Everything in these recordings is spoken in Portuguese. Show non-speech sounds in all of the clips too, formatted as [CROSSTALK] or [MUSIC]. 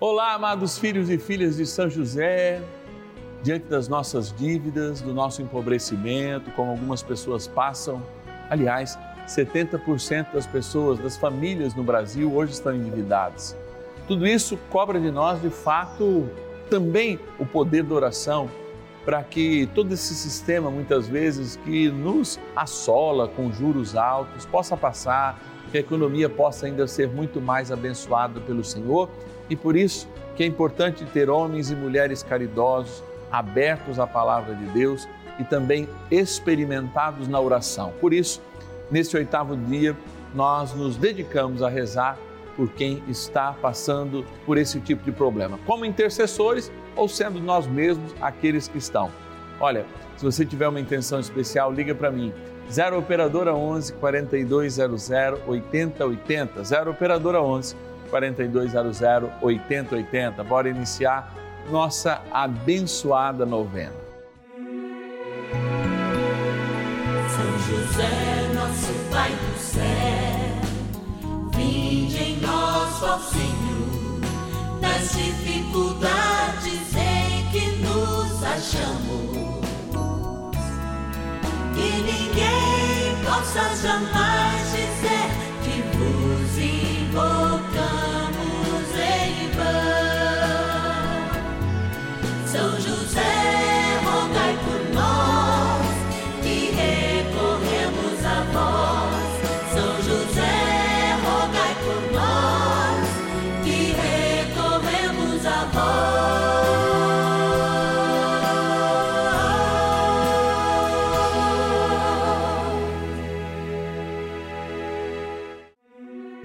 Olá, amados filhos e filhas de São José, diante das nossas dívidas, do nosso empobrecimento, como algumas pessoas passam. Aliás, 70% das pessoas, das famílias no Brasil hoje estão endividadas. Tudo isso cobra de nós, de fato, também o poder da oração, para que todo esse sistema, muitas vezes, que nos assola com juros altos, possa passar, que a economia possa ainda ser muito mais abençoada pelo Senhor e por isso que é importante ter homens e mulheres caridosos, abertos à palavra de Deus e também experimentados na oração. Por isso, neste oitavo dia, nós nos dedicamos a rezar por quem está passando por esse tipo de problema, como intercessores ou sendo nós mesmos aqueles que estão. Olha, se você tiver uma intenção especial, liga para mim. 0 operadora 11 4200 8080, 0 operadora 11 4200 8080. Bora iniciar nossa abençoada novena. São José, nosso Pai do céu, vinde em nós, ó Senhor, nas dificuldades em que nos achamos. Que ninguém possa jamais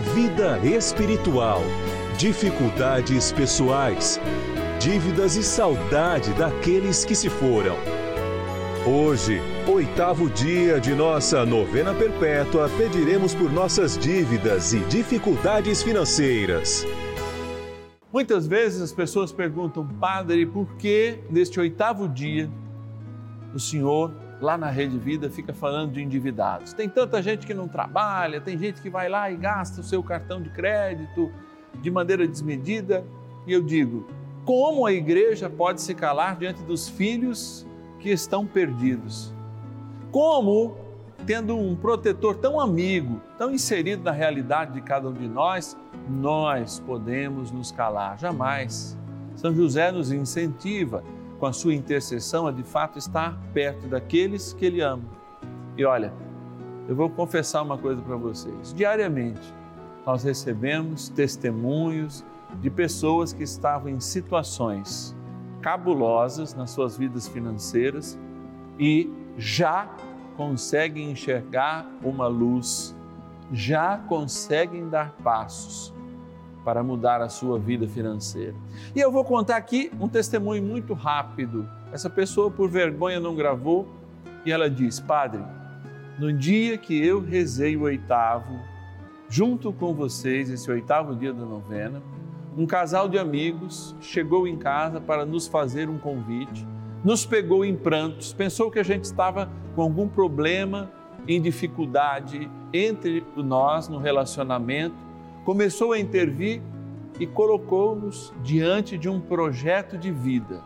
vida espiritual, dificuldades pessoais, dívidas e saudade daqueles que se foram. Hoje, oitavo dia de nossa novena perpétua, pediremos por nossas dívidas e dificuldades financeiras. Muitas vezes as pessoas perguntam, Padre, por que neste oitavo dia o Senhor, lá na Rede Vida, fica falando de endividados? Tem tanta gente que não trabalha, tem gente que vai lá e gasta o seu cartão de crédito de maneira desmedida. E eu digo, como a igreja pode se calar diante dos filhos que estão perdidos? Como, tendo um protetor tão amigo, tão inserido na realidade de cada um de nós, nós podemos nos calar? Jamais. São José nos incentiva com a sua intercessão a de fato estar perto daqueles que ele ama. E olha, eu vou confessar uma coisa para vocês. Diariamente nós recebemos testemunhos de pessoas que estavam em situações cabulosas nas suas vidas financeiras e já conseguem enxergar uma luz, já conseguem dar passos para mudar a sua vida financeira. E eu vou contar aqui um testemunho muito rápido. Essa pessoa, por vergonha, não gravou e ela diz: Padre, no dia que eu rezei o oitavo, junto com vocês, esse oitavo dia da novena, um casal de amigos chegou em casa para nos fazer um convite, nos pegou em prantos, pensou que a gente estava com algum problema, em dificuldade entre nós no relacionamento começou a intervir e colocou-nos diante de um projeto de vida.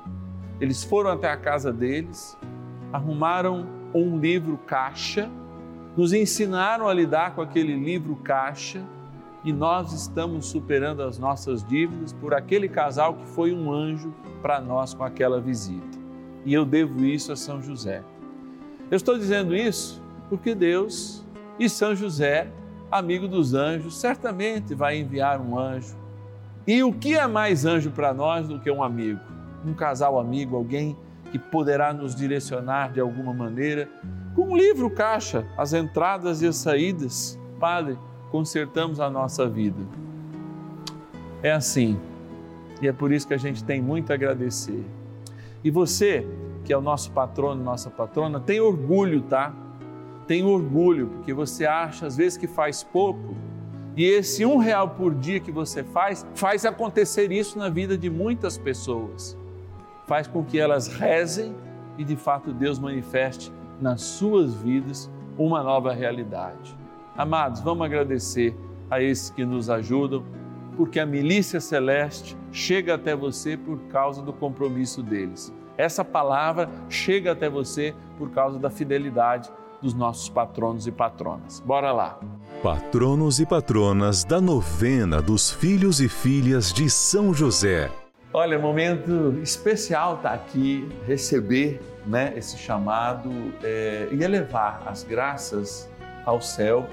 Eles foram até a casa deles, arrumaram um livro caixa, nos ensinaram a lidar com aquele livro caixa e nós estamos superando as nossas dívidas por aquele casal que foi um anjo para nós com aquela visita. E eu devo isso a São José. Eu estou dizendo isso porque Deus e São José amigo dos anjos, certamente vai enviar um anjo. E o que é mais anjo para nós do que um amigo? Um casal amigo, alguém que poderá nos direcionar de alguma maneira. Com um livro caixa, as entradas e as saídas, Padre, consertamos a nossa vida. É assim, E é por isso que a gente tem muito a agradecer. E você, que é o nosso patrono, nossa patrona, tem orgulho, tá? Tem orgulho, porque você acha às vezes que faz pouco. E esse um real por dia que você faz, faz acontecer isso na vida de muitas pessoas. Faz com que elas rezem e de fato Deus manifeste nas suas vidas uma nova realidade. Amados, vamos agradecer a esses que nos ajudam, porque a milícia celeste chega até você por causa do compromisso deles. Essa palavra chega até você por causa da fidelidade dos nossos patronos e patronas. Bora lá. Patronos e patronas da novena dos filhos e filhas de São José. Olha, momento especial estar tá aqui, receber né, esse chamado é, e elevar as graças ao céu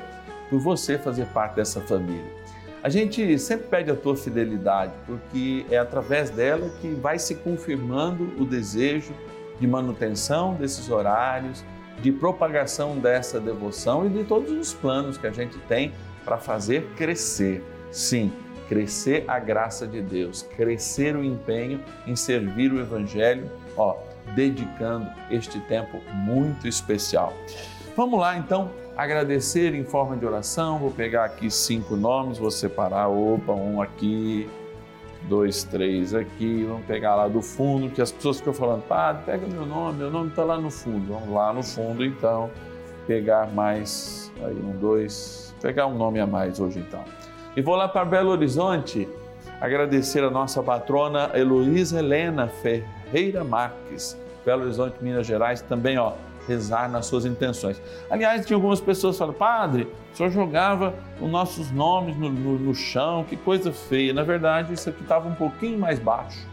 por você fazer parte dessa família. A gente sempre pede a tua fidelidade, porque é através dela que vai se confirmando o desejo de manutenção desses horários, de propagação dessa devoção e de todos os planos que a gente tem para fazer crescer. Sim, crescer a graça de Deus, crescer o empenho em servir o Evangelho, ó, dedicando este tempo muito especial. Vamos lá então agradecer em forma de oração. Vou pegar aqui cinco nomes, vou separar. Opa, um aqui, dois, três aqui. Vamos pegar lá do fundo, que as pessoas ficam falando, padre, pega meu nome, meu nome está lá no fundo. Vamos lá no fundo então, pegar mais, aí um, dois, pegar um nome a mais hoje então. E vou lá para Belo Horizonte agradecer a nossa patrona Heloísa Helena Ferreira Marques, Belo Horizonte, Minas Gerais, também ó rezar nas suas intenções. Aliás, tinha algumas pessoas que falam, padre, o senhor jogava os nossos nomes no, no, no chão, que coisa feia. Na verdade, isso aqui estava um pouquinho mais baixo.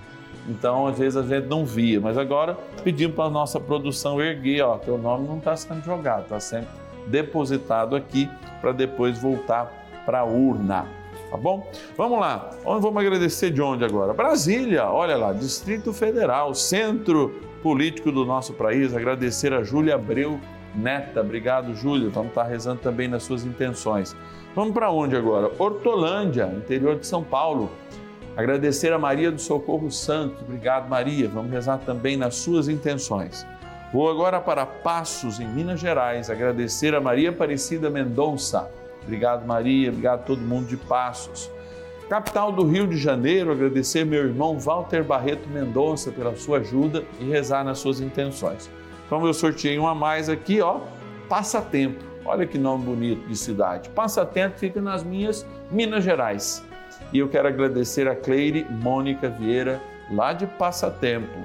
Então, às vezes a gente não via, mas agora pedimos para a nossa produção erguer, ó, teu nome não está sendo jogado, está sempre depositado aqui para depois voltar para a urna. Tá bom? Vamos lá. Vamos agradecer de onde agora? Brasília, olha lá, Distrito Federal, Centro político do nosso país, agradecer a Júlia Abreu Neta. Obrigado, Júlia. Vamos estar rezando também nas suas intenções. Vamos para onde agora? Hortolândia, interior de São Paulo. Agradecer a Maria do Socorro Santo. Obrigado, Maria. Vamos rezar também nas suas intenções. Vou agora para Passos, em Minas Gerais, agradecer a Maria Aparecida Mendonça. Obrigado, Maria. Obrigado a todo mundo de Passos. Capital do Rio de Janeiro, agradecer meu irmão Walter Barreto Mendonça pela sua ajuda e rezar nas suas intenções. Como eu sorteei um a mais aqui, ó, Passatempo. Olha que nome bonito de cidade. Passatempo fica nas minhas Minas Gerais. E eu quero agradecer a Cleire Mônica Vieira, lá de Passatempo,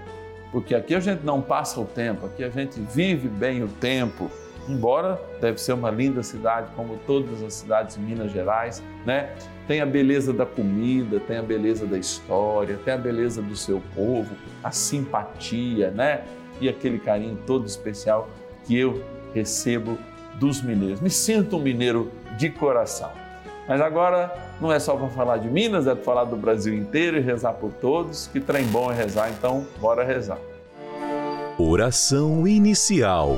porque aqui a gente não passa o tempo, aqui a gente vive bem o tempo. Embora deve ser uma linda cidade, como todas as cidades de Minas Gerais, né? tem a beleza da comida, tem a beleza da história, tem a beleza do seu povo, a simpatia, né? E aquele carinho todo especial que eu recebo dos mineiros. Me sinto um mineiro de coração. Mas agora não é só para falar de Minas, é para falar do Brasil inteiro e rezar por todos. Que trem bom é rezar, então bora rezar. Oração inicial.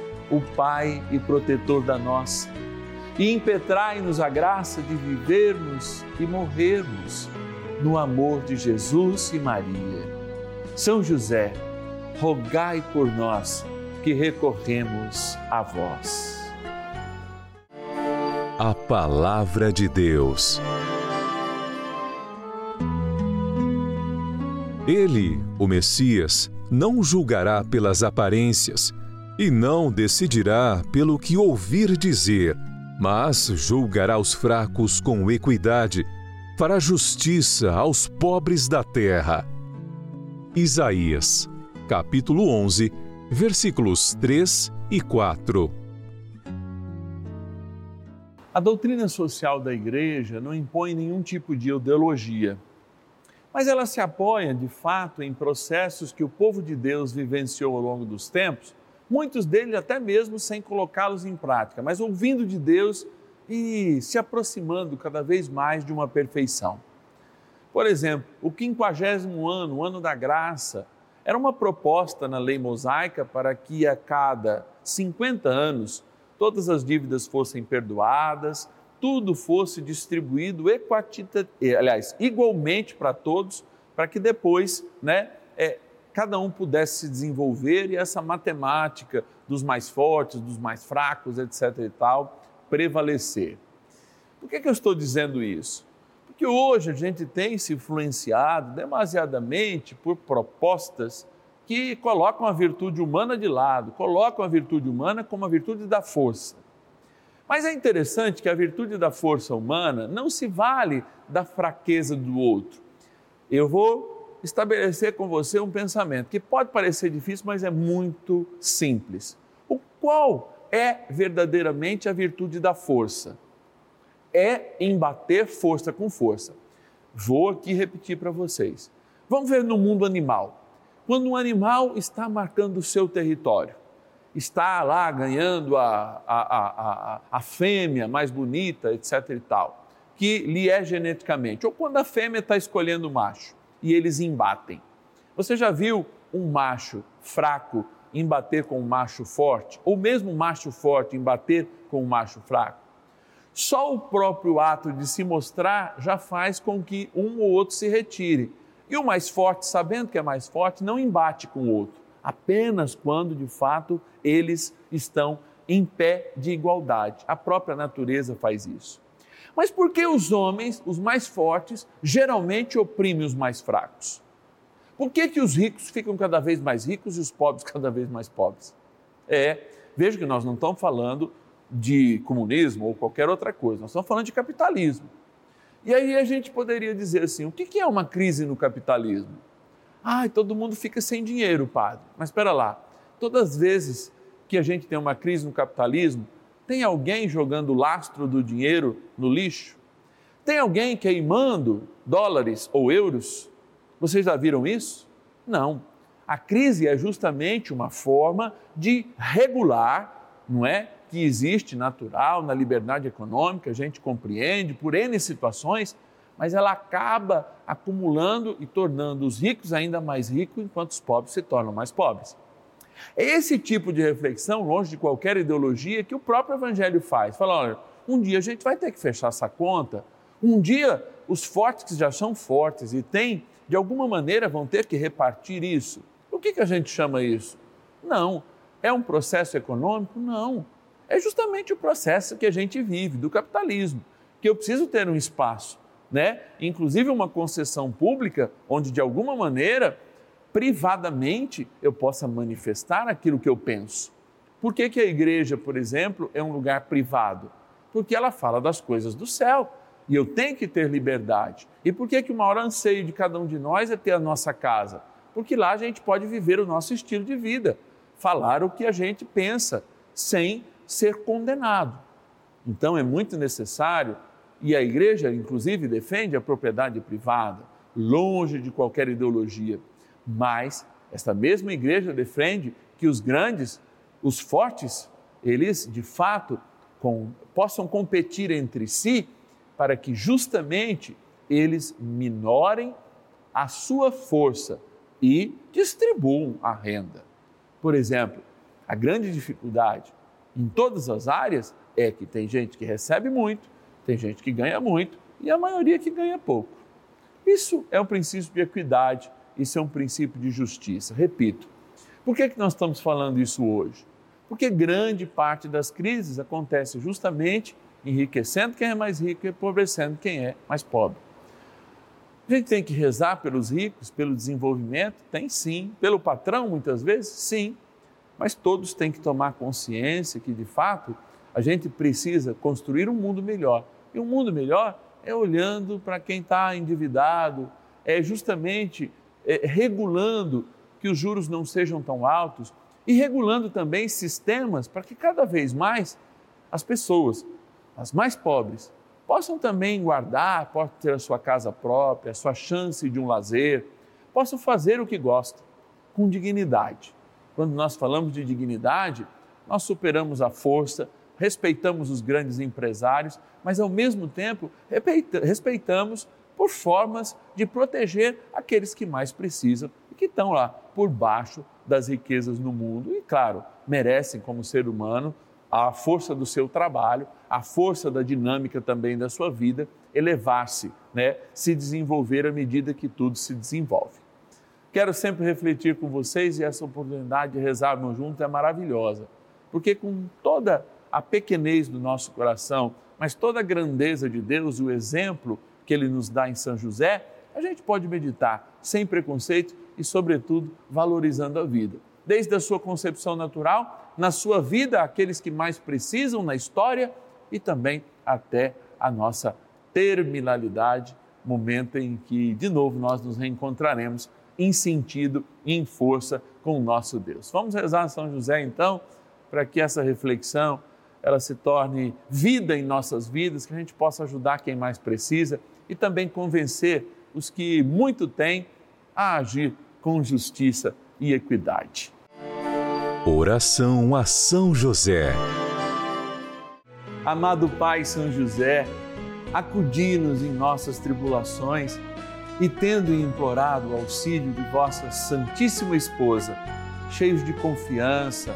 o Pai e protetor da nossa, e impetrai-nos a graça de vivermos e morrermos no amor de Jesus e Maria. São José, rogai por nós que recorremos a vós. A Palavra de Deus. Ele, o Messias, não julgará pelas aparências e não decidirá pelo que ouvir dizer, mas julgará os fracos com equidade, fará justiça aos pobres da terra. Isaías, capítulo 11, versículos 3 e 4. A doutrina social da igreja não impõe nenhum tipo de ideologia mas ela se apoia, de fato, em processos que o povo de Deus vivenciou ao longo dos tempos, muitos deles até mesmo sem colocá-los em prática, mas ouvindo de Deus e se aproximando cada vez mais de uma perfeição. Por exemplo, o quinquagésimo ano, o ano da graça, era uma proposta na lei mosaica para que a cada 50 anos todas as dívidas fossem perdoadas, tudo fosse distribuído eh, aliás, igualmente para todos, para que depois, né, é, cada um pudesse se desenvolver e essa matemática dos mais fortes, dos mais fracos, etc. e tal, prevalecer. Por que, que eu estou dizendo isso? Porque hoje a gente tem se influenciado demasiadamente por propostas que colocam a virtude humana de lado, colocam a virtude humana como a virtude da força. Mas é interessante que a virtude da força humana não se vale da fraqueza do outro. Eu vou estabelecer com você um pensamento que pode parecer difícil, mas é muito simples. O qual é verdadeiramente a virtude da força? É embater força com força. Vou aqui repetir para vocês. Vamos ver no mundo animal. Quando um animal está marcando o seu território, está lá ganhando a, a, a, a, fêmea mais bonita, etc. e tal, que lhe é geneticamente, ou quando a fêmea está escolhendo o macho e eles embatem. Você já viu um macho fraco embater com um macho forte, ou mesmo um macho forte embater com um macho fraco? Só o próprio ato de se mostrar já faz com que um ou outro se retire. E o mais forte, sabendo que é mais forte, não embate com o outro apenas quando de fato eles estão em pé de igualdade. A própria natureza faz isso. Mas por que os homens, os mais fortes, geralmente oprimem os mais fracos? Por que, que os ricos ficam cada vez mais ricos e os pobres [LAUGHS] cada vez mais pobres? É, veja que nós não estamos falando de comunismo ou qualquer outra coisa, nós estamos falando de capitalismo. E aí a gente poderia dizer assim: o que é uma crise no capitalismo? Ai, todo mundo fica sem dinheiro, padre. Mas espera lá, todas as vezes que a gente tem uma crise no capitalismo, tem alguém jogando o lastro do dinheiro no lixo? Tem alguém queimando dólares ou euros? Vocês já viram isso? Não. A crise é justamente uma forma de regular, não é? Que existe natural na liberdade econômica, a gente compreende por N situações, mas ela acaba acumulando e tornando os ricos ainda mais ricos, enquanto os pobres se tornam mais pobres. É esse tipo de reflexão, longe de qualquer ideologia, que o próprio Evangelho faz. Fala, olha, um dia a gente vai ter que fechar essa conta, um dia os fortes que já são fortes e têm, de alguma maneira, vão ter que repartir isso. O que, que a gente chama isso? Não. É um processo econômico? Não. É justamente o processo que a gente vive do capitalismo, que eu preciso ter um espaço né? inclusive uma concessão pública, onde de alguma maneira, privadamente, eu possa manifestar aquilo que eu penso. Por que, que a igreja, por exemplo, é um lugar privado? Porque ela fala das coisas do céu e eu tenho que ter liberdade. E por que, que o maior anseio de cada um de nós é ter a nossa casa? porque lá a gente pode viver o nosso estilo de vida, falar o que a gente pensa, sem ser condenado. Então é muito necessário, e a igreja, inclusive, defende a propriedade privada, longe de qualquer ideologia, mas esta mesma igreja defende que os grandes, os fortes, eles de fato com, possam competir entre si para que justamente eles minorem a sua força e distribuam a renda. Por exemplo, a grande dificuldade em todas as áreas é que tem gente que recebe muito, tem gente que ganha muito e a maioria que ganha pouco. Isso é um princípio de equidade, isso é um princípio de justiça. Repito, por que, que nós estamos falando isso hoje? Porque grande parte das crises acontece justamente enriquecendo quem é mais rico e empobrecendo quem é mais pobre. A gente tem que rezar pelos ricos, pelo desenvolvimento? Tem sim. Pelo patrão, muitas vezes? Sim. Mas todos têm que tomar consciência que, de fato, a gente precisa construir um mundo melhor. E um mundo melhor é olhando para quem está endividado, é justamente é, regulando que os juros não sejam tão altos e regulando também sistemas para que cada vez mais as pessoas, as mais pobres, possam também guardar, possam ter a sua casa própria, a sua chance de um lazer, possam fazer o que gostam, com dignidade. Quando nós falamos de dignidade, nós superamos a força, respeitamos os grandes empresários, mas ao mesmo tempo respeitamos por formas de proteger aqueles que mais precisam e que estão lá por baixo das riquezas no mundo e, claro, merecem, como ser humano, a força do seu trabalho, a força da dinâmica também da sua vida, elevar-se, né? se desenvolver à medida que tudo se desenvolve. Quero sempre refletir com vocês e essa oportunidade de rezarmos juntos é maravilhosa, porque com toda a pequenez do nosso coração, mas toda a grandeza de Deus, o exemplo que Ele nos dá em São José, a gente pode meditar sem preconceito e, sobretudo, valorizando a vida. Desde a sua concepção natural na sua vida aqueles que mais precisam na história e também até a nossa terminalidade, momento em que de novo nós nos reencontraremos em sentido e em força com o nosso Deus. Vamos rezar São José então, para que essa reflexão ela se torne vida em nossas vidas, que a gente possa ajudar quem mais precisa e também convencer os que muito têm a agir com justiça e equidade. Oração a São José. Amado Pai São José, acudi-nos em nossas tribulações e, tendo implorado o auxílio de vossa Santíssima Esposa, cheios de confiança,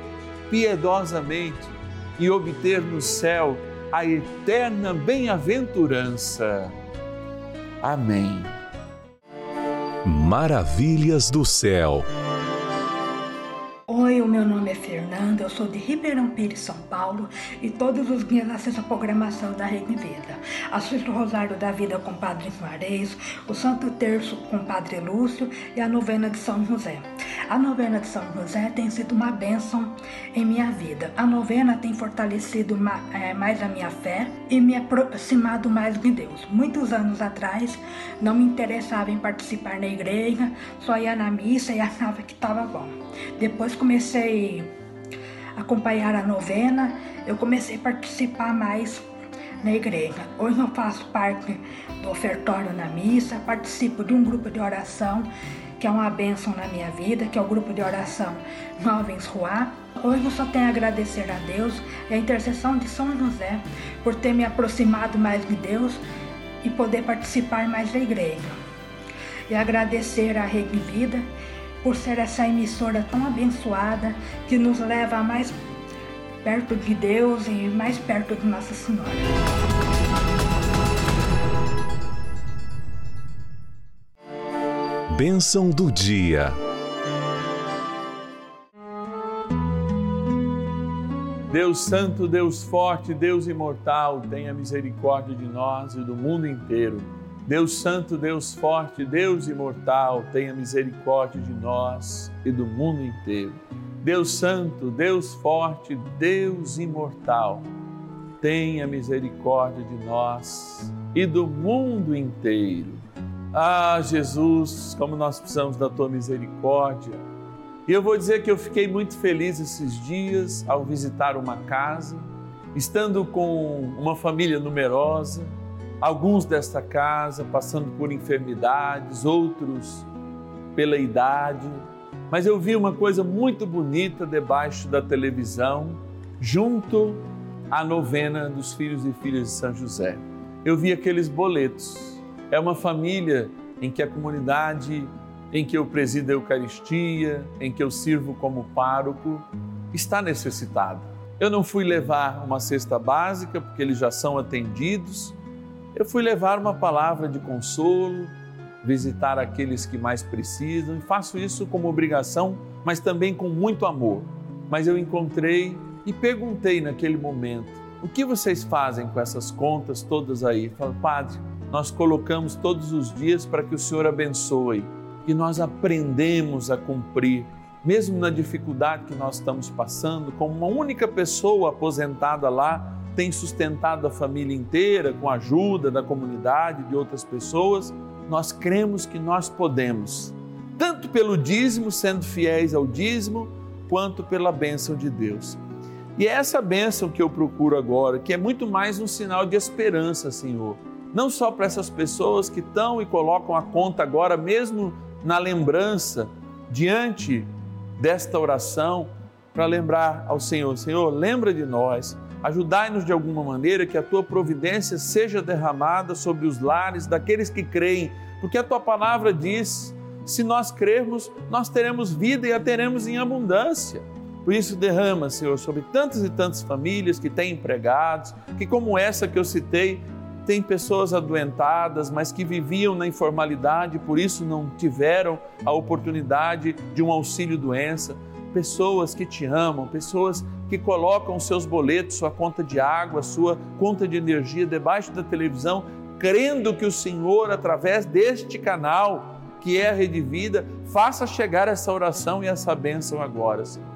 piedosamente e obter no céu a eterna bem-aventurança. Amém. Maravilhas do céu. Fernanda, eu sou de Ribeirão Pires, São Paulo, e todos os dias assisto a programação da Rede Vida. Assisto o Rosário da Vida com o Padre Juarez, o Santo Terço com o Padre Lúcio e a novena de São José. A novena de São José tem sido uma bênção em minha vida. A novena tem fortalecido é, mais a minha fé e me aproximado mais de Deus. Muitos anos atrás, não me interessava em participar na igreja, só ia na missa e [LAUGHS] achava que estava bom. Depois comecei acompanhar a novena, eu comecei a participar mais na igreja. Hoje eu faço parte do ofertório na missa, participo de um grupo de oração que é uma bênção na minha vida, que é o grupo de oração Jovens Ruá. Hoje eu só tenho a agradecer a Deus e a intercessão de São José por ter me aproximado mais de Deus e poder participar mais da igreja. E agradecer à Rede Vida por ser essa emissora tão abençoada que nos leva mais perto de Deus e mais perto de Nossa Senhora. Bênção do dia. Deus Santo, Deus Forte, Deus Imortal, tenha misericórdia de nós e do mundo inteiro. Deus Santo, Deus Forte, Deus Imortal, tenha misericórdia de nós e do mundo inteiro. Deus Santo, Deus Forte, Deus Imortal, tenha misericórdia de nós e do mundo inteiro. Ah, Jesus, como nós precisamos da tua misericórdia. E eu vou dizer que eu fiquei muito feliz esses dias ao visitar uma casa, estando com uma família numerosa alguns desta casa passando por enfermidades, outros pela idade. Mas eu vi uma coisa muito bonita debaixo da televisão, junto à novena dos filhos e filhas de São José. Eu vi aqueles boletos. É uma família em que a comunidade em que eu presido a Eucaristia, em que eu sirvo como pároco, está necessitada. Eu não fui levar uma cesta básica, porque eles já são atendidos, eu fui levar uma palavra de consolo, visitar aqueles que mais precisam e faço isso como obrigação, mas também com muito amor. Mas eu encontrei e perguntei naquele momento: o que vocês fazem com essas contas todas aí? Falo, Padre, nós colocamos todos os dias para que o Senhor abençoe e nós aprendemos a cumprir, mesmo na dificuldade que nós estamos passando, como uma única pessoa aposentada lá tem sustentado a família inteira com a ajuda da comunidade, de outras pessoas, nós cremos que nós podemos, tanto pelo dízimo, sendo fiéis ao dízimo, quanto pela bênção de Deus. E é essa bênção que eu procuro agora, que é muito mais um sinal de esperança, Senhor. Não só para essas pessoas que estão e colocam a conta agora, mesmo na lembrança, diante desta oração, para lembrar ao Senhor: Senhor, lembra de nós Ajudai-nos de alguma maneira que a tua providência seja derramada sobre os lares daqueles que creem, porque a tua palavra diz: se nós crermos, nós teremos vida e a teremos em abundância. Por isso, derrama, Senhor, sobre tantas e tantas famílias que têm empregados, que, como essa que eu citei, tem pessoas adoentadas, mas que viviam na informalidade, por isso não tiveram a oportunidade de um auxílio doença pessoas que te amam, pessoas que colocam seus boletos, sua conta de água, sua conta de energia debaixo da televisão, crendo que o Senhor, através deste canal, que é a Rede Vida, faça chegar essa oração e essa bênção agora, Senhor.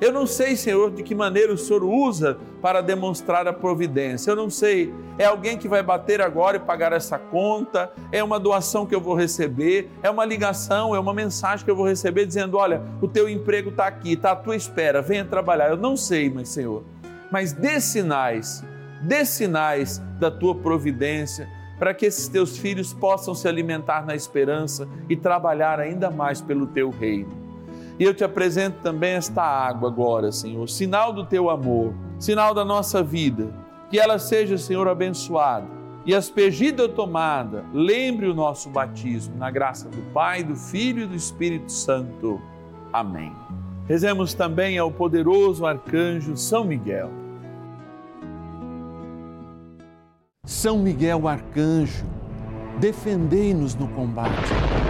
Eu não sei, Senhor, de que maneira o Senhor usa para demonstrar a providência. Eu não sei. É alguém que vai bater agora e pagar essa conta? É uma doação que eu vou receber? É uma ligação? É uma mensagem que eu vou receber dizendo: olha, o teu emprego está aqui, está à tua espera, venha trabalhar. Eu não sei, mas Senhor. Mas dê sinais, dê sinais da tua providência para que esses teus filhos possam se alimentar na esperança e trabalhar ainda mais pelo teu reino. E eu te apresento também esta água agora, Senhor, sinal do teu amor, sinal da nossa vida. Que ela seja, Senhor, abençoada e aspergida ou tomada, lembre o nosso batismo, na graça do Pai, do Filho e do Espírito Santo. Amém. Rezemos também ao poderoso arcanjo São Miguel. São Miguel, arcanjo, defendei-nos no combate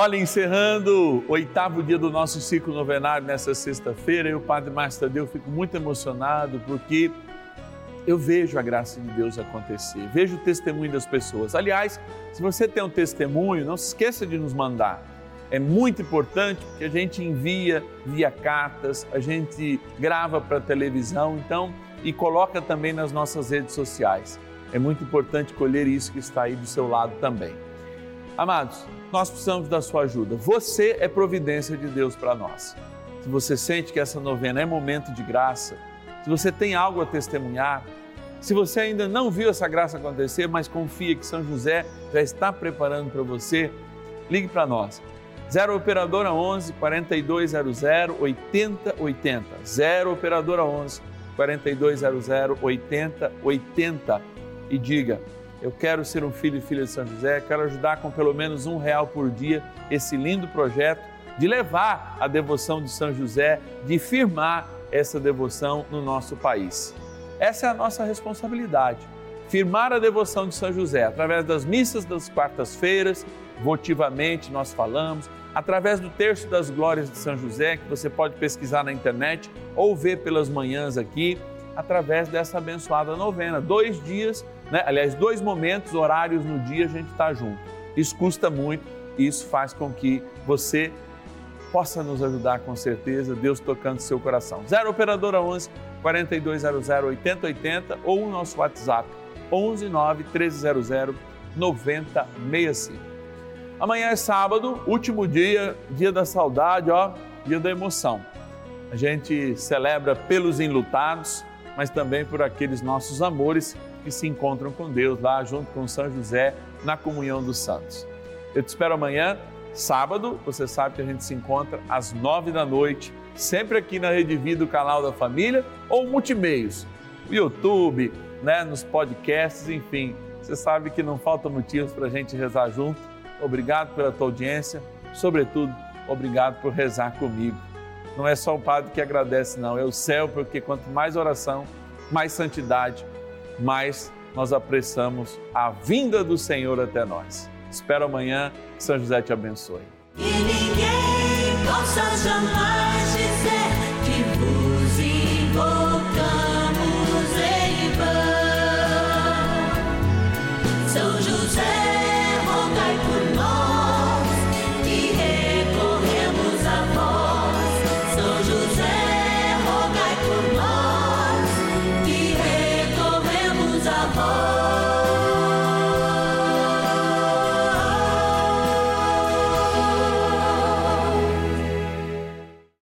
Olha, encerrando o oitavo dia do nosso ciclo novenário nessa sexta-feira, eu, Padre Márcio Tadeu, fico muito emocionado porque eu vejo a graça de Deus acontecer, vejo o testemunho das pessoas. Aliás, se você tem um testemunho, não se esqueça de nos mandar. É muito importante porque a gente envia via cartas, a gente grava para televisão, então e coloca também nas nossas redes sociais. É muito importante colher isso que está aí do seu lado também. Amados, nós precisamos da sua ajuda. Você é providência de Deus para nós. Se você sente que essa novena é momento de graça, se você tem algo a testemunhar, se você ainda não viu essa graça acontecer, mas confia que São José já está preparando para você, ligue para nós. 0 Operadora 11 4200 8080. 0 Operadora 11 4200 8080 e diga eu quero ser um filho e filha de São José, quero ajudar com pelo menos um real por dia esse lindo projeto de levar a devoção de São José, de firmar essa devoção no nosso país. Essa é a nossa responsabilidade. Firmar a devoção de São José através das missas das quartas-feiras, votivamente nós falamos, através do terço das glórias de São José, que você pode pesquisar na internet ou ver pelas manhãs aqui, através dessa abençoada novena. Dois dias né? aliás, dois momentos, horários no dia a gente está junto. Isso custa muito e isso faz com que você possa nos ajudar com certeza, Deus tocando seu coração. 0 Operadora 11 4200 8080 ou o nosso WhatsApp 11 9 1300 9065. Amanhã é sábado, último dia, dia da saudade, ó, dia da emoção. A gente celebra pelos enlutados, mas também por aqueles nossos amores que se encontram com Deus lá junto com São José na comunhão dos santos. Eu te espero amanhã, sábado, você sabe que a gente se encontra às nove da noite, sempre aqui na Rede Vida, o canal da família, ou multimeios, YouTube, né, nos podcasts, enfim. Você sabe que não falta motivos para a gente rezar junto. Obrigado pela tua audiência, sobretudo, obrigado por rezar comigo. Não é só o padre que agradece, não, é o céu, porque quanto mais oração, mais santidade mais nós apressamos a vinda do Senhor até nós. Espero amanhã, São José te abençoe.